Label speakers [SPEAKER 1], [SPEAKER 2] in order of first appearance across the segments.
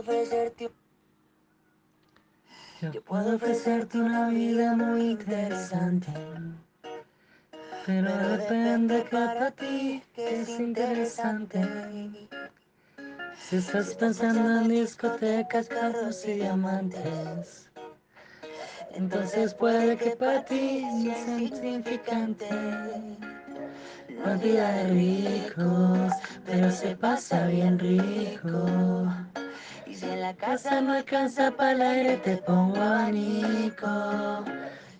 [SPEAKER 1] ofrecerte
[SPEAKER 2] yo puedo ofrecerte una vida muy interesante. Pero depende que para ti que es interesante. Si estás pensando en discotecas, carros y diamantes, entonces puede que para ti sea insignificante. La vida de ricos, pero se pasa bien rico. Si en la casa no alcanza para el aire, te pongo abanico.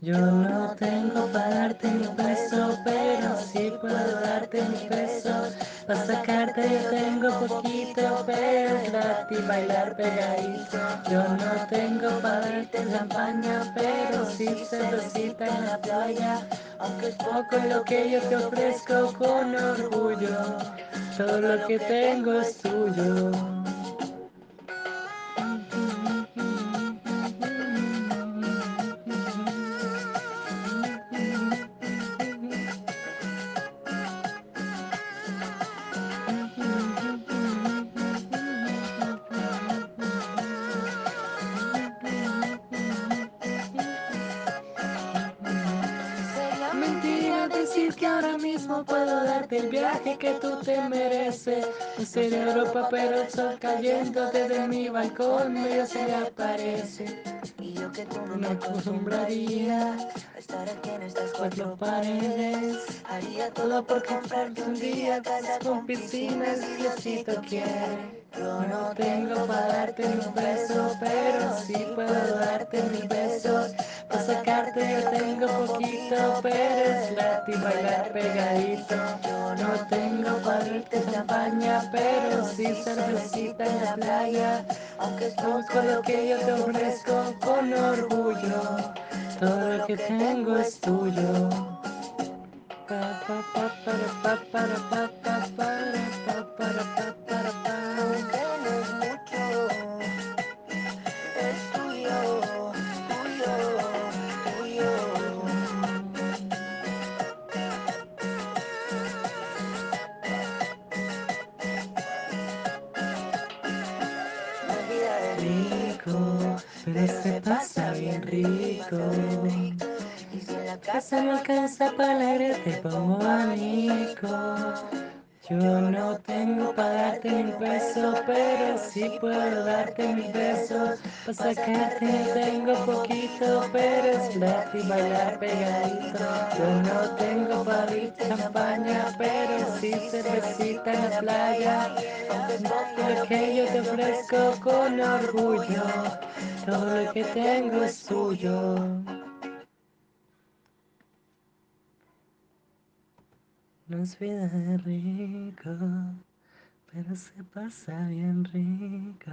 [SPEAKER 2] Yo no tengo para darte ni un peso, pero sí puedo darte mis pesos. Para sacarte yo tengo poquito, pero gratis bailar pegadito. Yo no tengo para darte champaña, pero sí cervecita en la playa. Aunque es poco lo que yo te ofrezco con orgullo, todo lo que tengo es tuyo. Que ahora mismo puedo darte el viaje que tú te mereces. Un sería Europa, pero el sol cayendo desde mi balcón medio se me aparece.
[SPEAKER 1] Y yo que tú no me
[SPEAKER 2] acostumbraría
[SPEAKER 1] a estar aquí en estas
[SPEAKER 2] cuatro paredes.
[SPEAKER 1] Haría
[SPEAKER 2] Todo por comprarte un día casas con piscinas y Diosito quiere. Yo no tengo para darte ni un beso, pero sí puedo darte mis besos. Sacarte yo tengo poquito, pero es gratis bailar pegadito. No tengo para darte champaña, pero sí cervecita en la playa. Aunque es poco lo que yo te ofrezco con orgullo, todo lo que tengo es tuyo. Pa, pa, pa, para, pa, para, pa, pa, para, pero se pasa bien rico.
[SPEAKER 1] Y si la
[SPEAKER 2] Casa no alcanza para el aire, te pongo abanico. Yo no tengo para darte un peso, pero sí puedo darte mis besos. Para sacarte tengo poquito, pero es gratis bailar pegadito. Yo no tengo para darte champaña, pero sí cervecita en la playa. Lo que yo te ofrezco con orgullo, todo lo que tengo es tuyo. No es vida rico, pero se pasa bien rico.